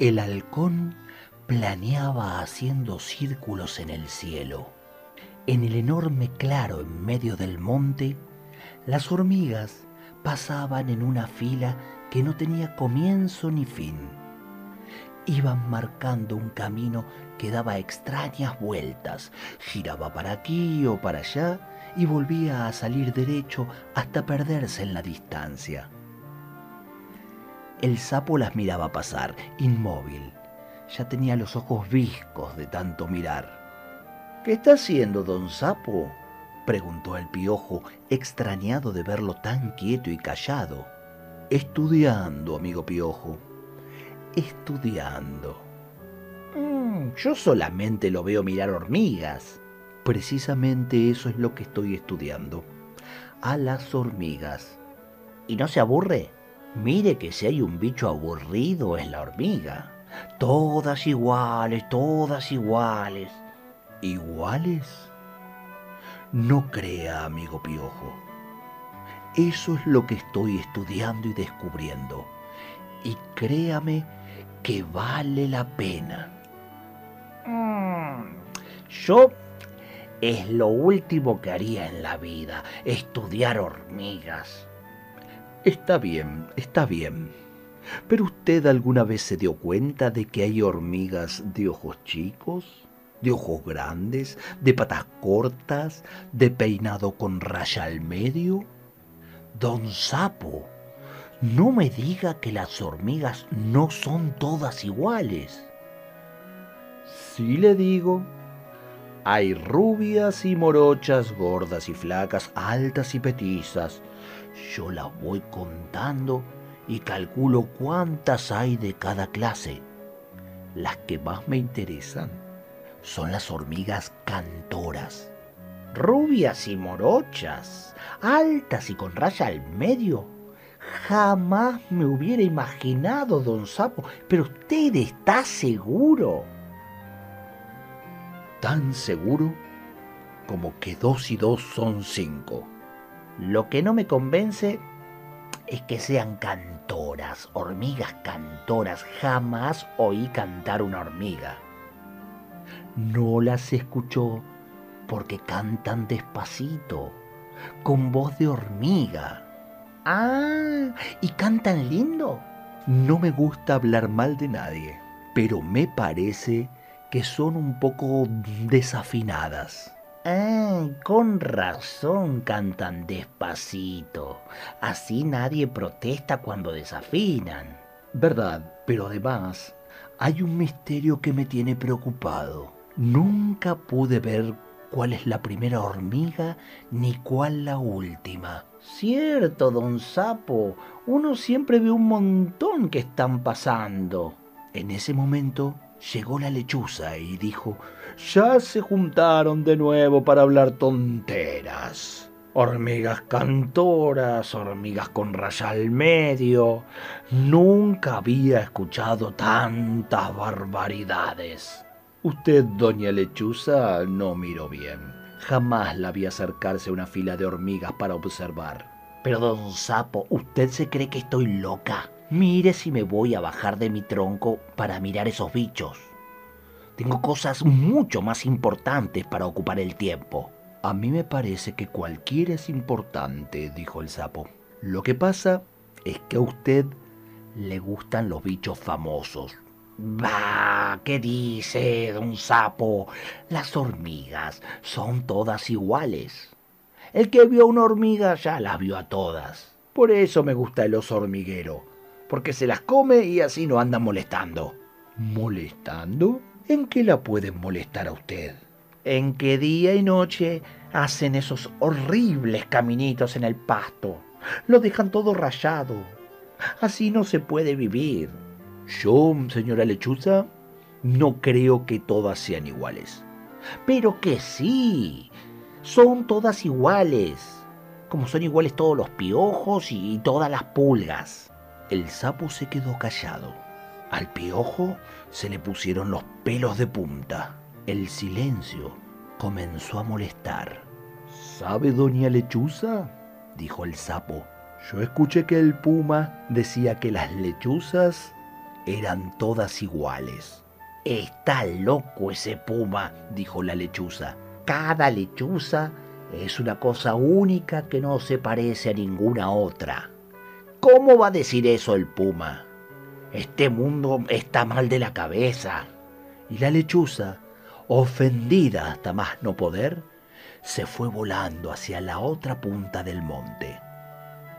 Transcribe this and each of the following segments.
El halcón planeaba haciendo círculos en el cielo. En el enorme claro en medio del monte, las hormigas pasaban en una fila que no tenía comienzo ni fin. Iban marcando un camino que daba extrañas vueltas, giraba para aquí o para allá y volvía a salir derecho hasta perderse en la distancia. El sapo las miraba pasar, inmóvil. Ya tenía los ojos viscos de tanto mirar. ¿Qué está haciendo, don Sapo? preguntó el piojo, extrañado de verlo tan quieto y callado. Estudiando, amigo piojo. Estudiando. Mm, yo solamente lo veo mirar hormigas. Precisamente eso es lo que estoy estudiando. A las hormigas. ¿Y no se aburre? Mire que si hay un bicho aburrido es la hormiga. Todas iguales, todas iguales. ¿Iguales? No crea, amigo Piojo. Eso es lo que estoy estudiando y descubriendo. Y créame que vale la pena. Mm, yo es lo último que haría en la vida, estudiar hormigas. Está bien, está bien. ¿Pero usted alguna vez se dio cuenta de que hay hormigas de ojos chicos, de ojos grandes, de patas cortas, de peinado con raya al medio? Don Sapo, no me diga que las hormigas no son todas iguales. Sí le digo. Hay rubias y morochas, gordas y flacas, altas y petizas, yo las voy contando y calculo cuántas hay de cada clase. Las que más me interesan son las hormigas cantoras. Rubias y morochas, altas y con raya al medio. Jamás me hubiera imaginado, don Sapo, pero usted está seguro. Tan seguro como que dos y dos son cinco. Lo que no me convence es que sean cantoras, hormigas cantoras. Jamás oí cantar una hormiga. No las escuchó porque cantan despacito, con voz de hormiga. Ah, ¿y cantan lindo? No me gusta hablar mal de nadie, pero me parece que son un poco desafinadas. Ah, con razón cantan despacito. Así nadie protesta cuando desafinan. Verdad, pero además hay un misterio que me tiene preocupado. Nunca pude ver cuál es la primera hormiga ni cuál la última. Cierto, don Sapo, uno siempre ve un montón que están pasando. En ese momento llegó la lechuza y dijo, ya se juntaron de nuevo para hablar tonteras. Hormigas cantoras, hormigas con raya al medio. Nunca había escuchado tantas barbaridades. Usted, doña Lechuza, no miró bien. Jamás la vi acercarse a una fila de hormigas para observar. Pero, don Sapo, ¿usted se cree que estoy loca? Mire si me voy a bajar de mi tronco para mirar esos bichos. Tengo cosas mucho más importantes para ocupar el tiempo. A mí me parece que cualquiera es importante, dijo el sapo. Lo que pasa es que a usted le gustan los bichos famosos. Bah, ¿qué dice, don sapo? Las hormigas son todas iguales. El que vio una hormiga ya las vio a todas. Por eso me gusta el oso hormiguero, porque se las come y así no anda molestando. ¿Molestando? ¿En qué la pueden molestar a usted? En que día y noche hacen esos horribles caminitos en el pasto. Lo dejan todo rayado. Así no se puede vivir. Yo, señora lechuza, no creo que todas sean iguales. Pero que sí, son todas iguales, como son iguales todos los piojos y todas las pulgas. El sapo se quedó callado. Al piojo se le pusieron los pelos de punta. El silencio comenzó a molestar. ¿Sabe, doña Lechuza? dijo el sapo. Yo escuché que el puma decía que las lechuzas eran todas iguales. Está loco ese puma, dijo la lechuza. Cada lechuza es una cosa única que no se parece a ninguna otra. ¿Cómo va a decir eso el puma? Este mundo está mal de la cabeza. Y la lechuza, ofendida hasta más no poder, se fue volando hacia la otra punta del monte.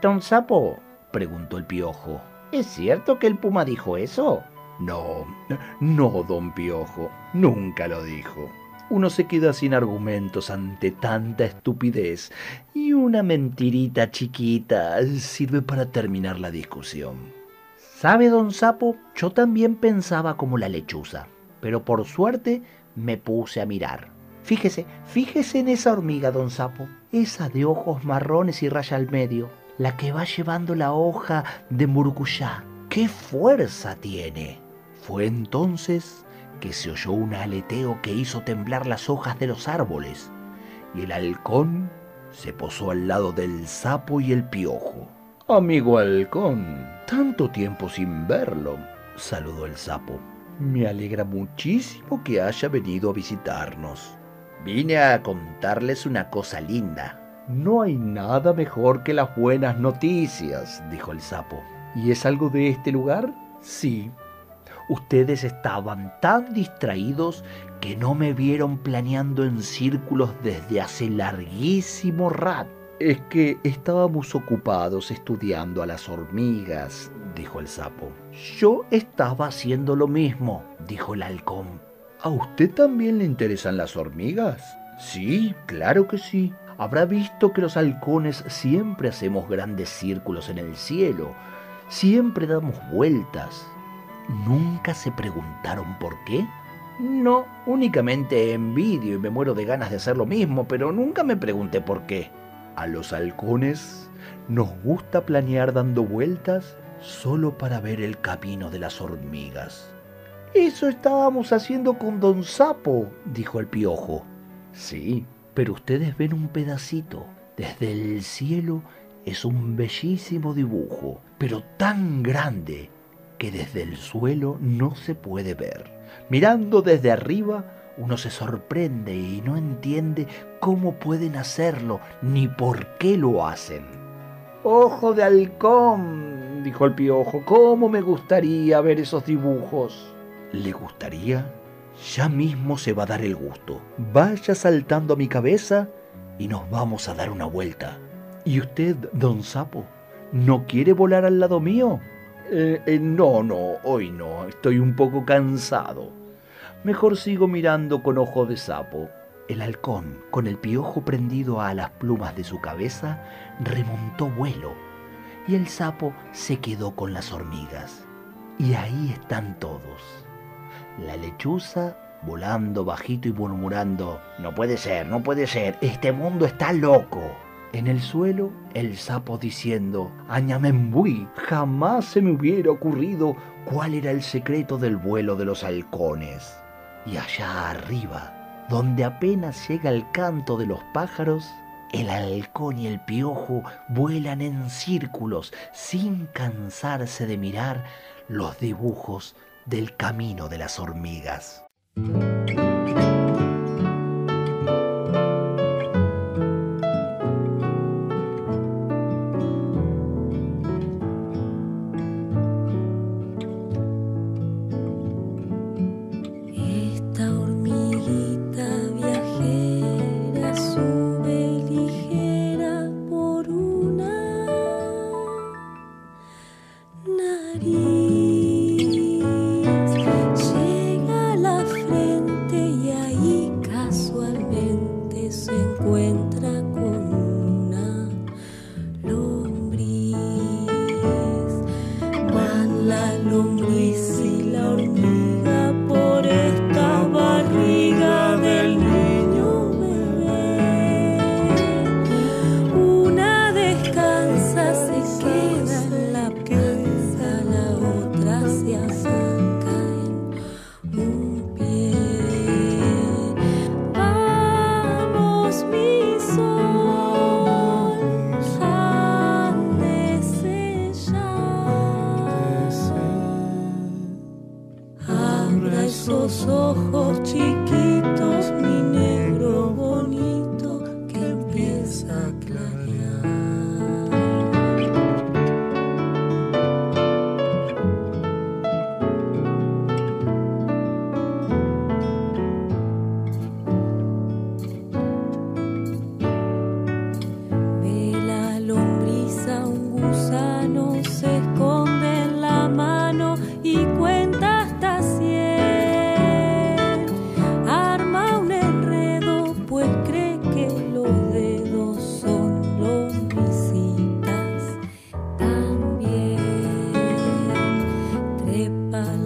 Don Sapo, preguntó el piojo, ¿es cierto que el puma dijo eso? No, no, don Piojo, nunca lo dijo. Uno se queda sin argumentos ante tanta estupidez y una mentirita chiquita sirve para terminar la discusión. ¿Sabe, don Sapo? Yo también pensaba como la lechuza, pero por suerte me puse a mirar. Fíjese, fíjese en esa hormiga, don Sapo, esa de ojos marrones y raya al medio, la que va llevando la hoja de murucuyá. ¡Qué fuerza tiene! Fue entonces que se oyó un aleteo que hizo temblar las hojas de los árboles, y el halcón se posó al lado del sapo y el piojo. Amigo halcón, tanto tiempo sin verlo, saludó el sapo. Me alegra muchísimo que haya venido a visitarnos. Vine a contarles una cosa linda. No hay nada mejor que las buenas noticias, dijo el sapo. ¿Y es algo de este lugar? Sí, Ustedes estaban tan distraídos que no me vieron planeando en círculos desde hace larguísimo rato. Es que estábamos ocupados estudiando a las hormigas, dijo el sapo. Yo estaba haciendo lo mismo, dijo el halcón. ¿A usted también le interesan las hormigas? Sí, claro que sí. Habrá visto que los halcones siempre hacemos grandes círculos en el cielo, siempre damos vueltas, ¿Nunca se preguntaron por qué? No, únicamente envidio y me muero de ganas de hacer lo mismo, pero nunca me pregunté por qué. A los halcones nos gusta planear dando vueltas solo para ver el camino de las hormigas. Eso estábamos haciendo con don Sapo, dijo el piojo. Sí, pero ustedes ven un pedacito. Desde el cielo es un bellísimo dibujo, pero tan grande que desde el suelo no se puede ver. Mirando desde arriba, uno se sorprende y no entiende cómo pueden hacerlo ni por qué lo hacen. Ojo de halcón, dijo el piojo, ¿cómo me gustaría ver esos dibujos? ¿Le gustaría? Ya mismo se va a dar el gusto. Vaya saltando a mi cabeza y nos vamos a dar una vuelta. ¿Y usted, don Sapo, no quiere volar al lado mío? Eh, eh, no, no, hoy no, estoy un poco cansado. Mejor sigo mirando con ojo de sapo. El halcón, con el piojo prendido a las plumas de su cabeza, remontó vuelo, y el sapo se quedó con las hormigas. Y ahí están todos. La lechuza volando bajito y murmurando, no puede ser, no puede ser, este mundo está loco. En el suelo, el sapo diciendo, Añamembui, jamás se me hubiera ocurrido cuál era el secreto del vuelo de los halcones. Y allá arriba, donde apenas llega el canto de los pájaros, el halcón y el piojo vuelan en círculos sin cansarse de mirar los dibujos del camino de las hormigas. ojos chiquitos.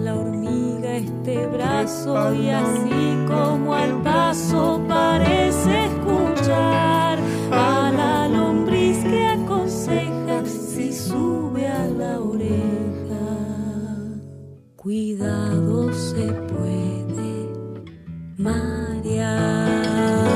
la hormiga este brazo y así como al paso parece escuchar a la lombriz que aconseja si sube a la oreja. Cuidado se puede marear.